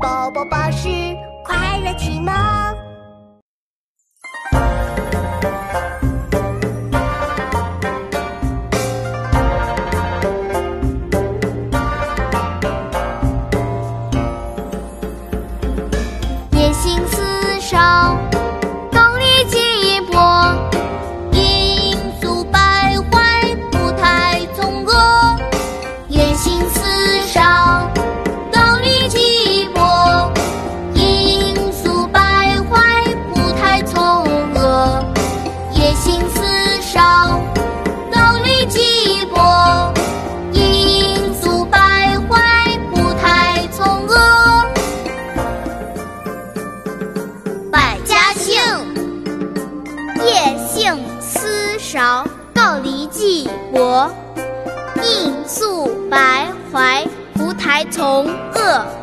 宝宝巴士快乐启蒙。夜行应思韶告离寂国应宿白怀胡台从恶。